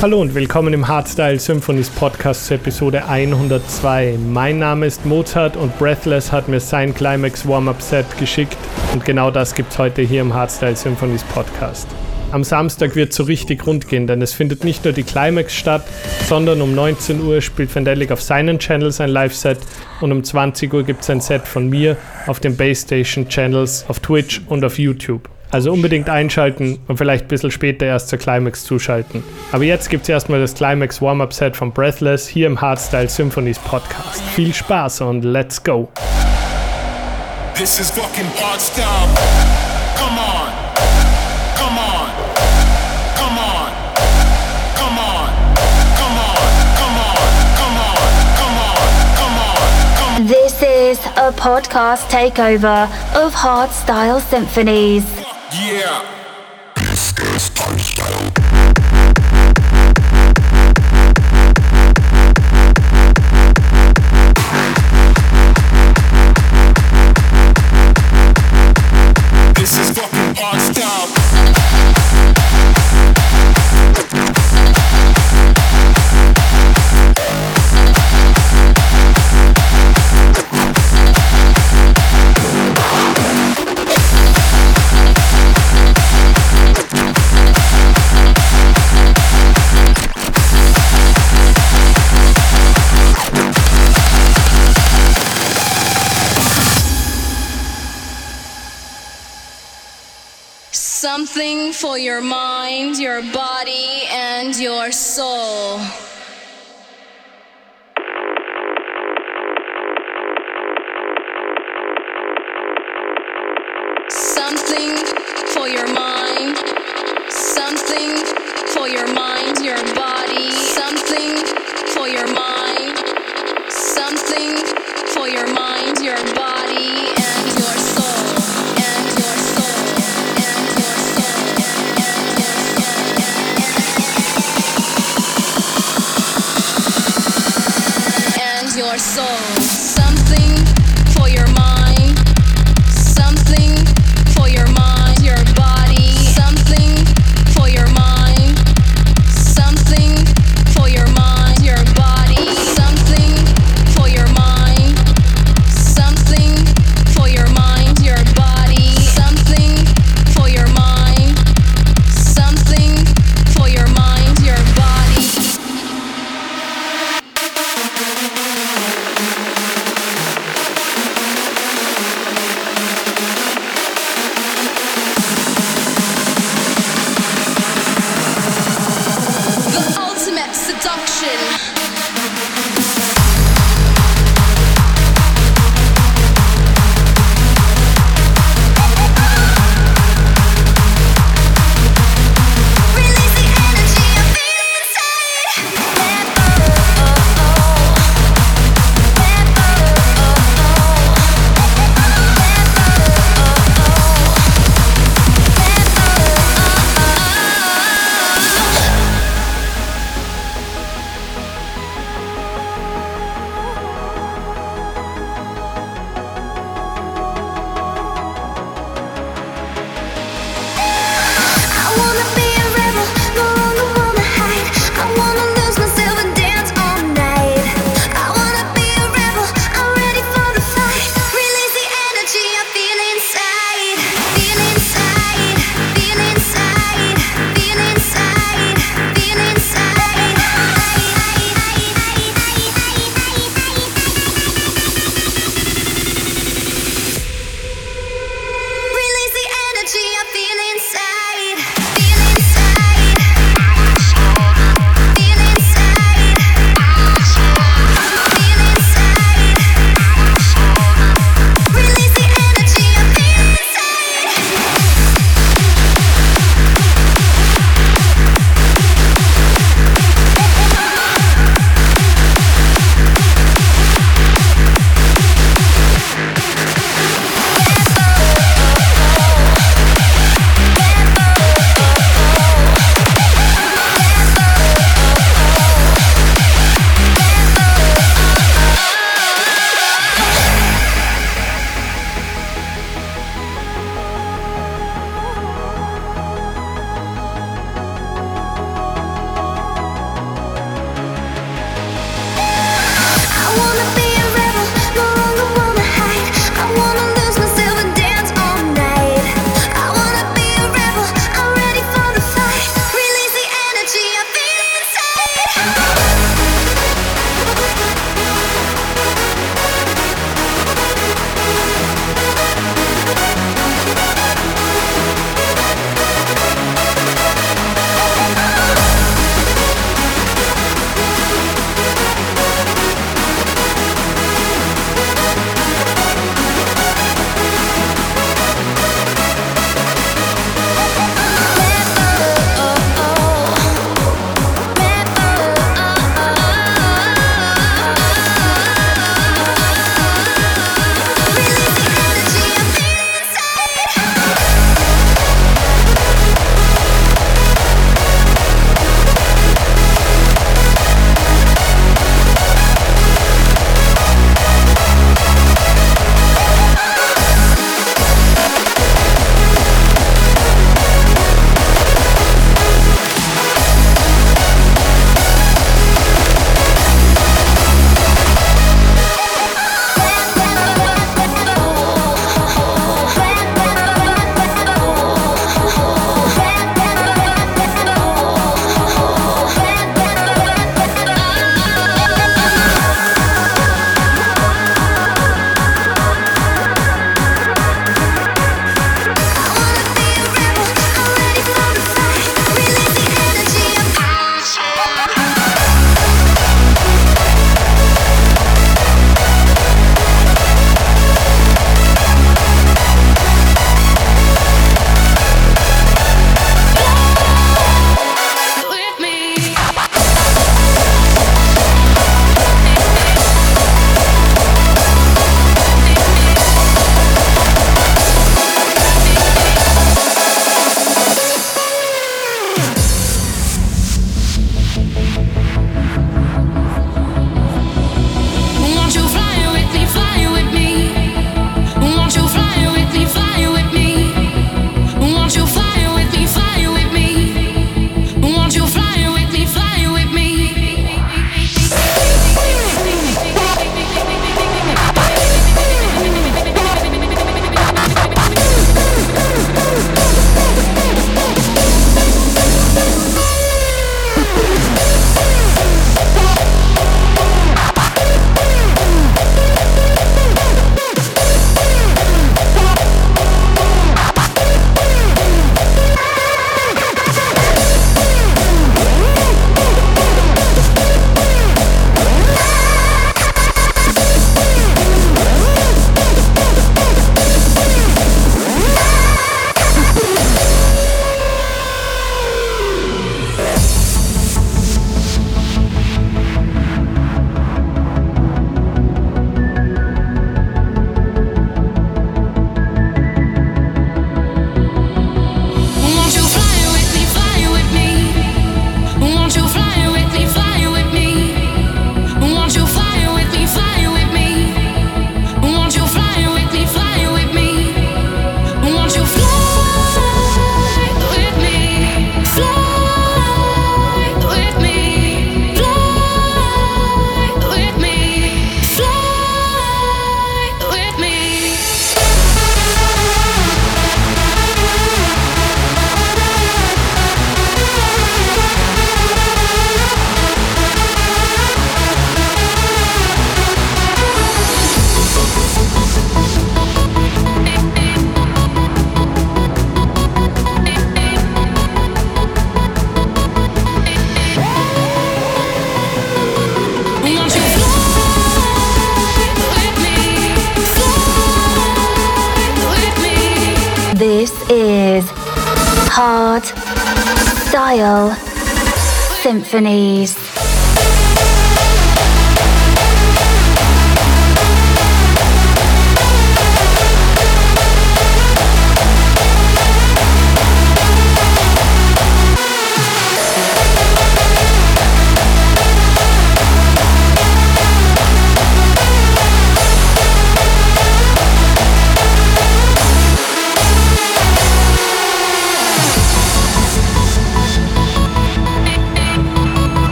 Hallo und willkommen im Hardstyle Symphonies Podcast zur Episode 102. Mein Name ist Mozart und Breathless hat mir sein Climax Warm-Up Set geschickt und genau das gibt's heute hier im Hardstyle Symphonies Podcast. Am Samstag wird so richtig rund gehen, denn es findet nicht nur die Climax statt, sondern um 19 Uhr spielt Vandelic auf seinen Channels ein Live-Set und um 20 Uhr gibt es ein Set von mir auf den Base Station Channels auf Twitch und auf YouTube. Also unbedingt einschalten und vielleicht ein bisschen später erst zur Climax zuschalten. Aber jetzt gibt es erstmal das Climax Warm-Up Set von Breathless hier im Hardstyle Symphonies Podcast. Viel Spaß und let's go! This is fucking hard style. Come on. Come on. Come on. Come on. Come on. Come on. Come on. Come on. Come on. Come on. This is a podcast takeover of Hard Style Symphonies. Yeah. This is Touchdown. Something for your mind, your body, and your soul. Something soul,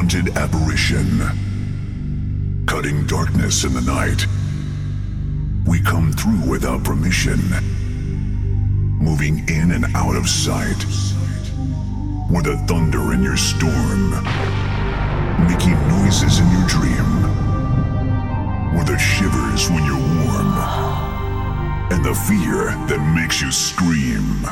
haunted apparition, cutting darkness in the night. We come through without permission, moving in and out of sight. We're the thunder in your storm, making noises in your dream. We're the shivers when you're warm, and the fear that makes you scream.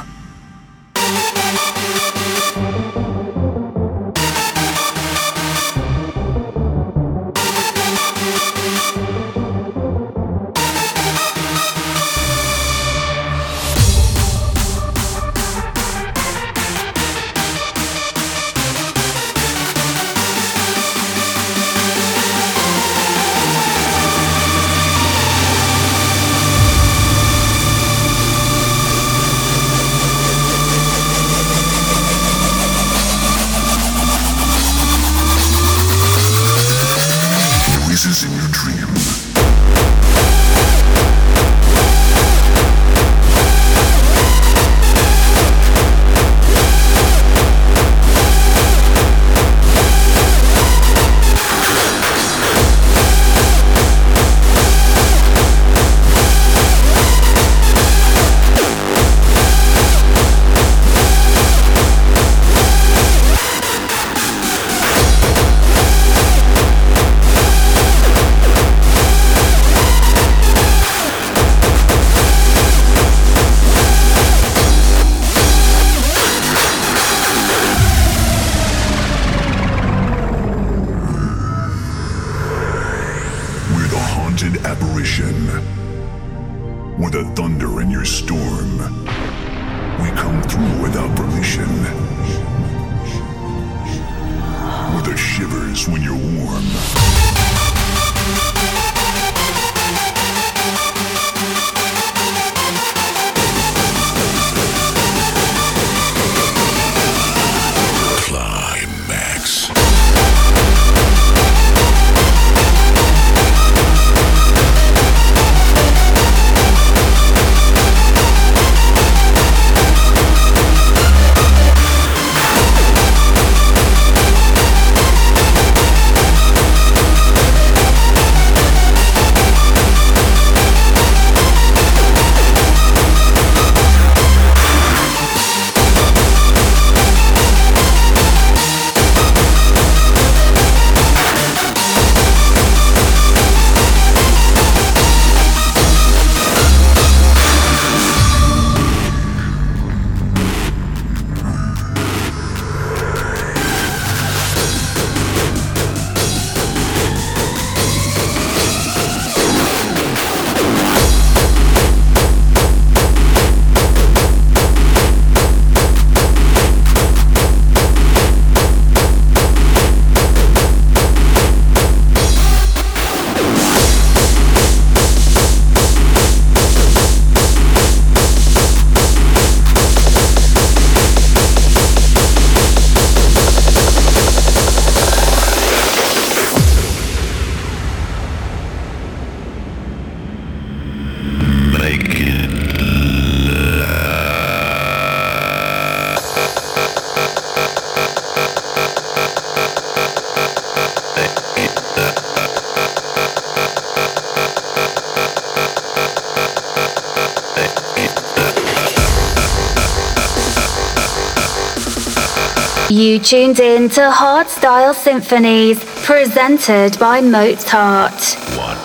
You tuned in to Hardstyle Symphonies, presented by Mozart. One,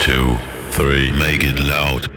two, three, make it loud.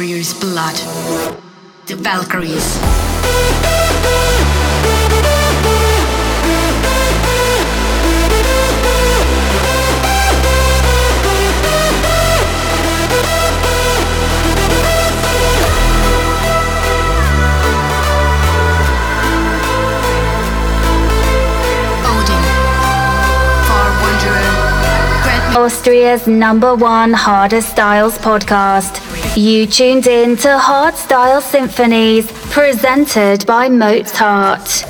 warrior's blood. The Valkyries. Austria's number one hardest styles podcast. You tuned in to Hard Style Symphonies presented by Mozart.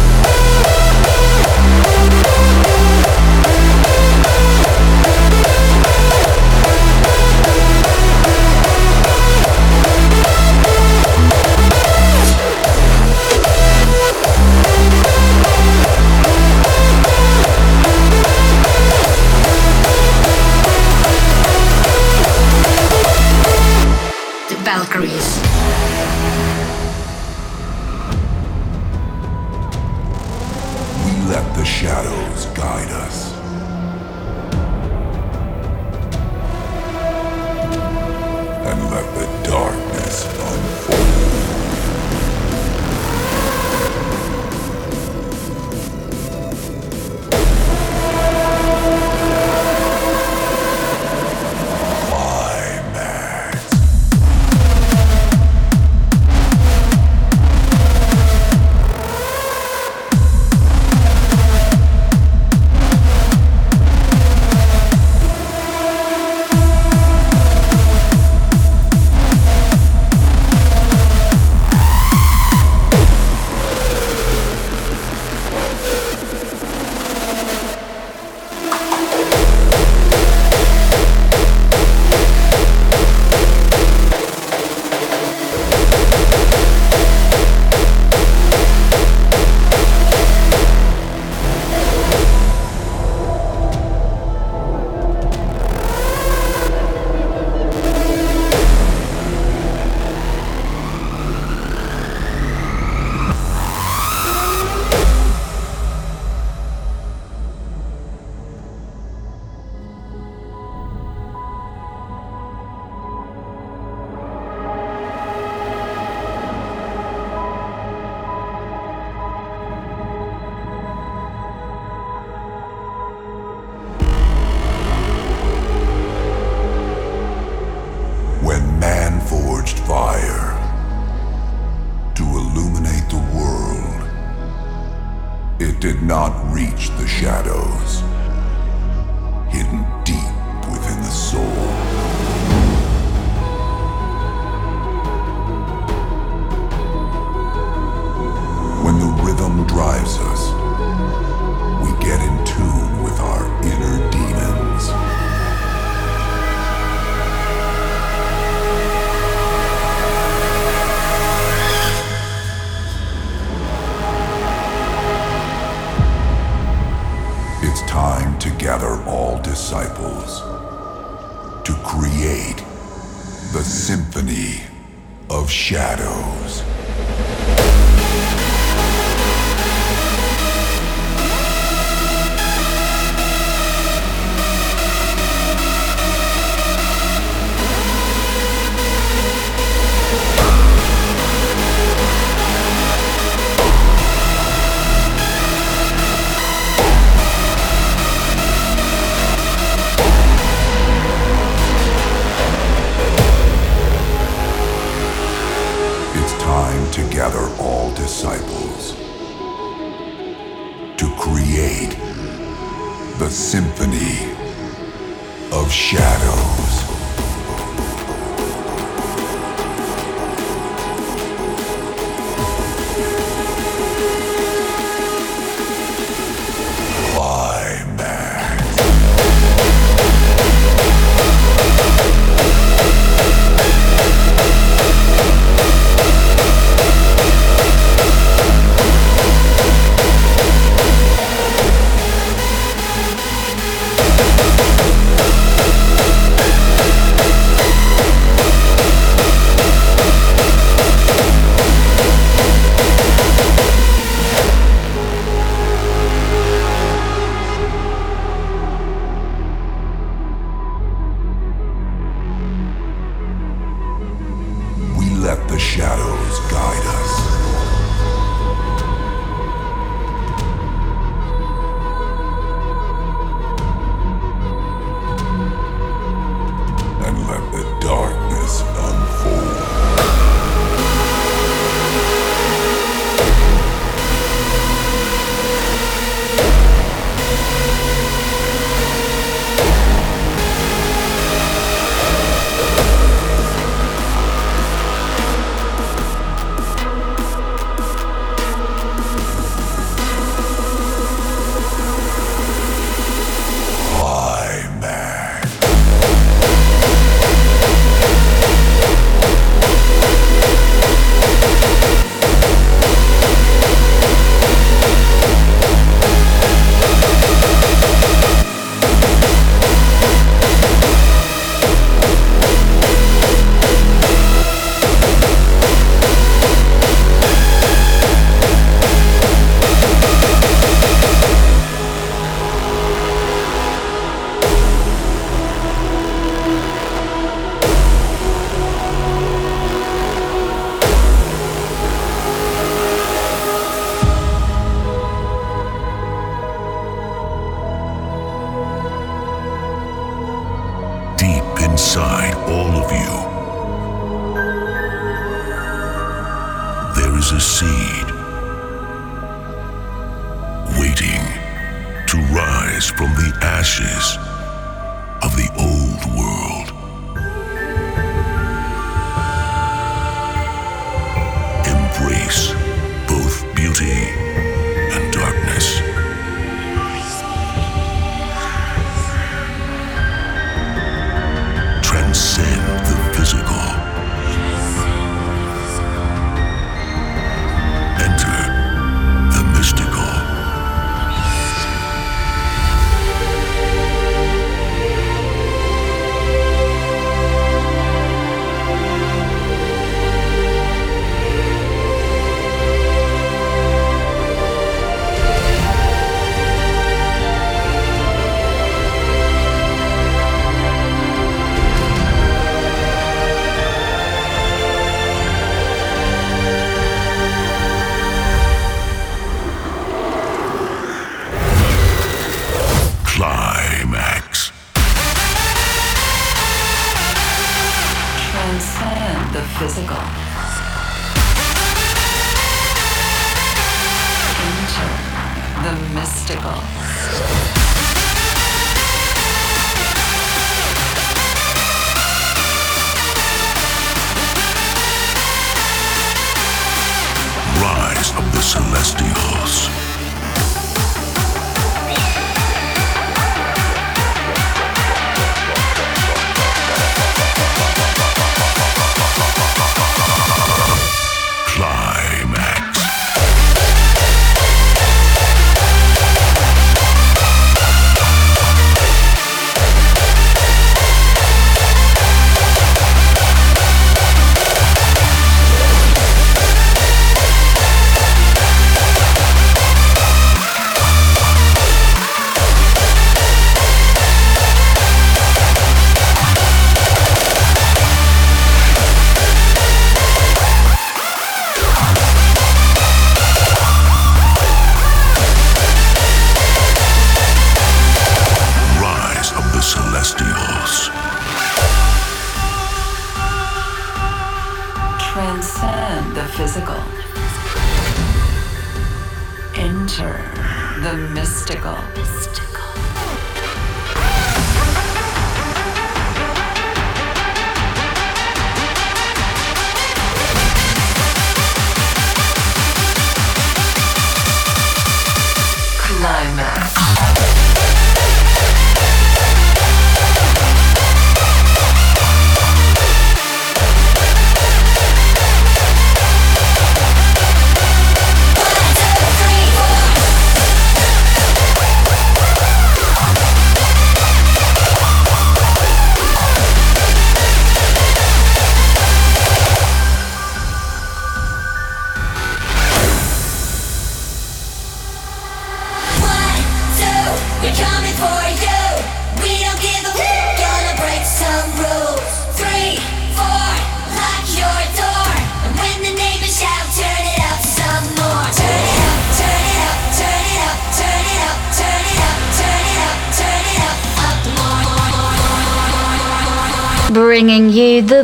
did not reach the shadows.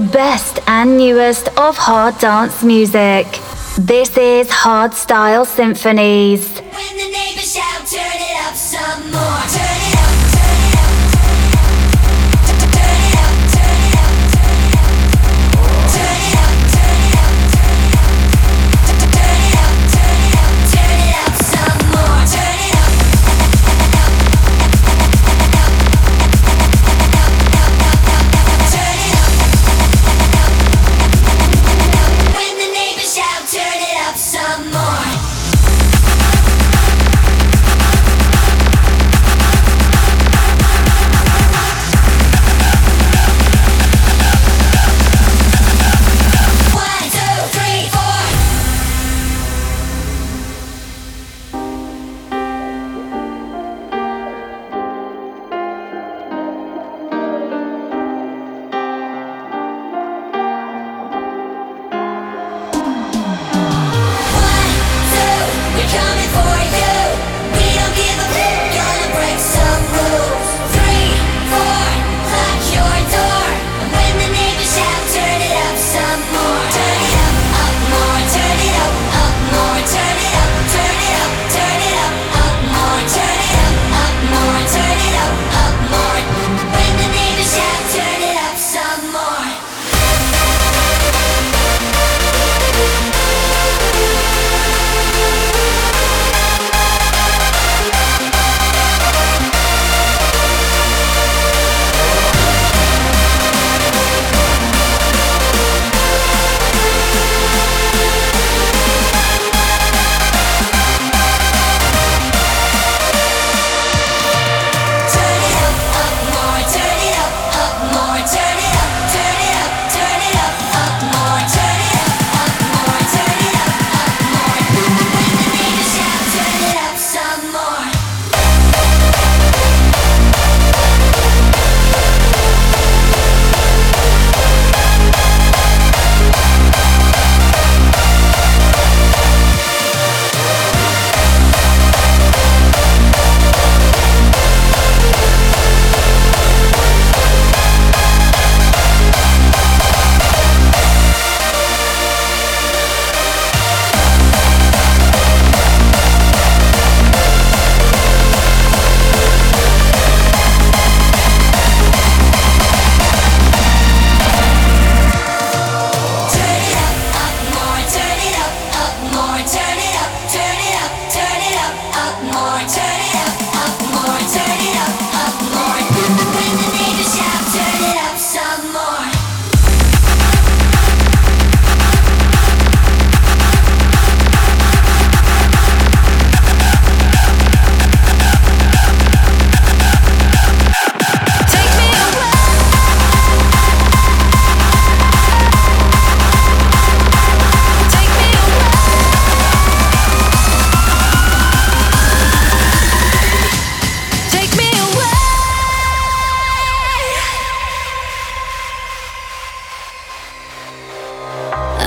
best and newest of hard dance music. This is Hardstyle Symphonies.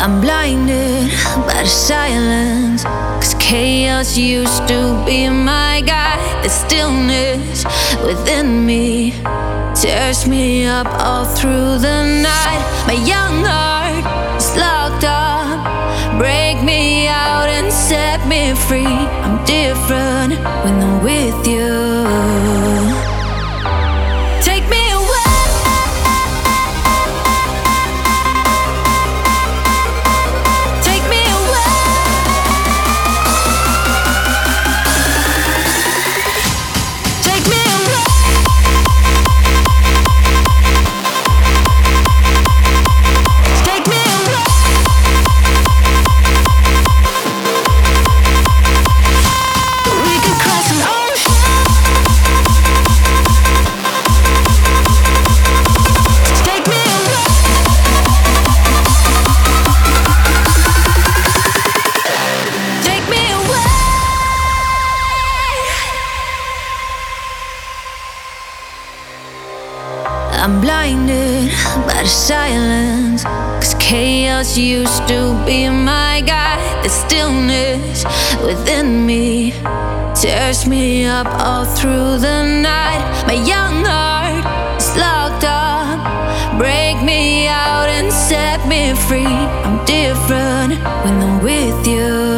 I'm blinded by the silence. Cause chaos used to be my guide. The stillness within me tears me up all through the night. My young heart is locked up. Break me out and set me free. I'm different when I'm with you. Chaos used to be my guide. The stillness within me tears me up all through the night. My young heart is locked up. Break me out and set me free. I'm different when I'm with you.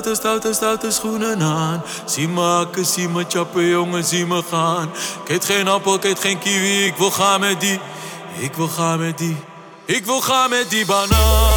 Stoute, stoute, stoute, schoenen aan. Zie me hakken, zie me chappen, jongen, zie me gaan. Ik geen appel, ik geen kiwi, ik wil gaan met die. Ik wil gaan met die. Ik wil gaan met die banaan.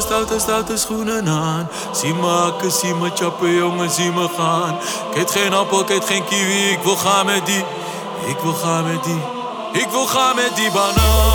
Stoute, stoute, stoute, schoenen aan. Zie me hakken, zie me chappen, jongen, zie me gaan. Ik eet geen appel, ik geen kiwi, ik wil gaan met die. Ik wil gaan met die. Ik wil gaan met die Hard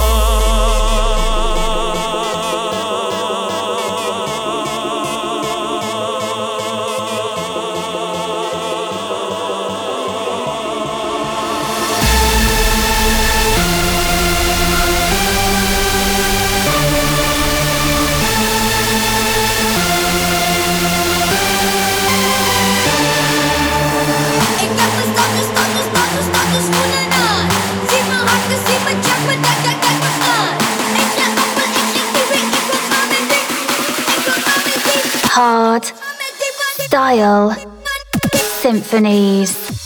Style Symphonies.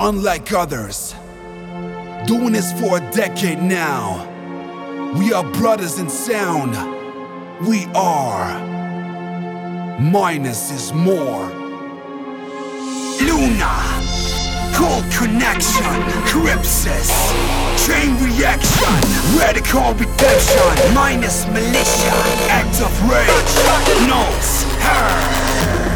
Unlike others. Doing this for a decade now. We are brothers in sound. We are. Minus is more. Luna. Cold connection. Crypsis. Chain reaction. Radical redemption. Minus militia. Act of rage. Notes. Her.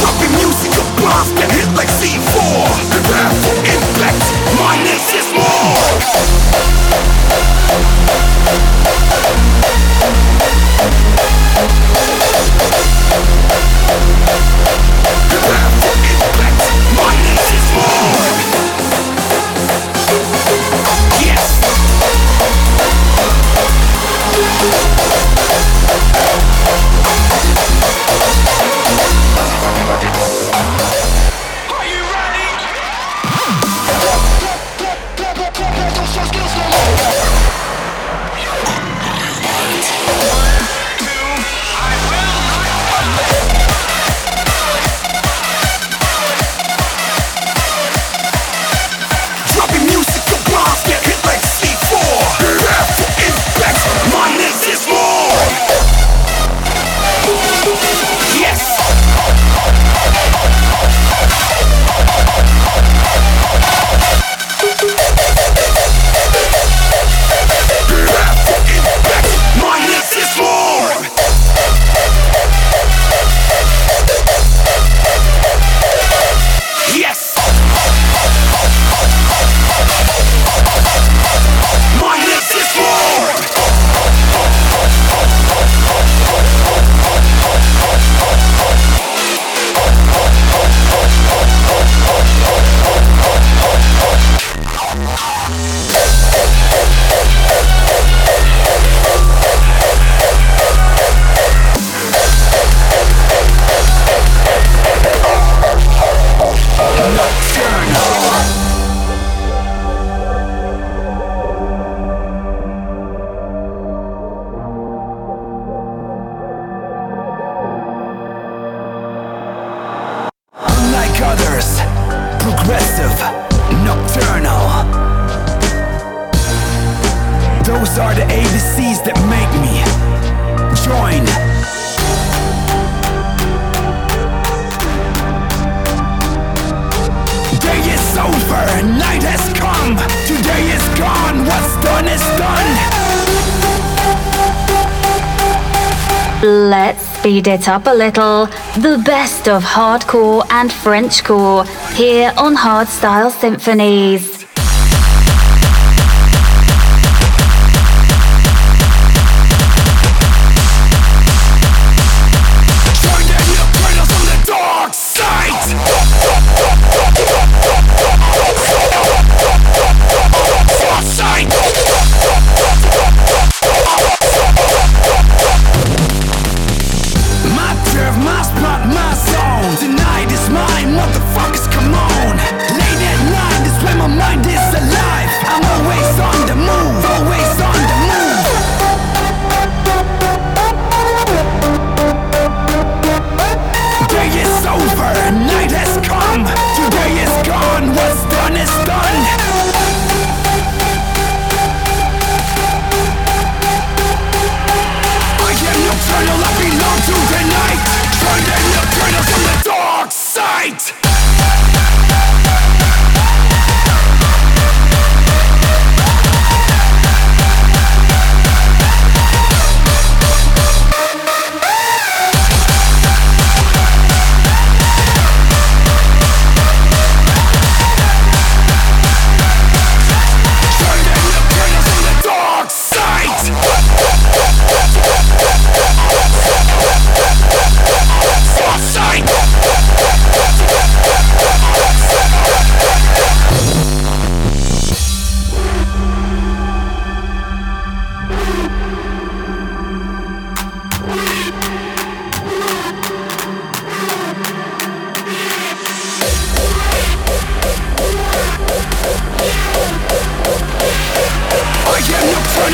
Dropping music blast that hit like C4 Prepare for impact, minus is more It up a little. The best of hardcore and Frenchcore here on Hardstyle Symphonies.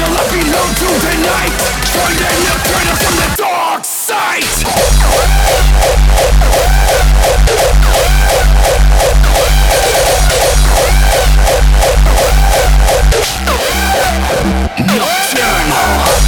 let me nocturnal from the dark side Nocturnal.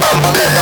Vamos,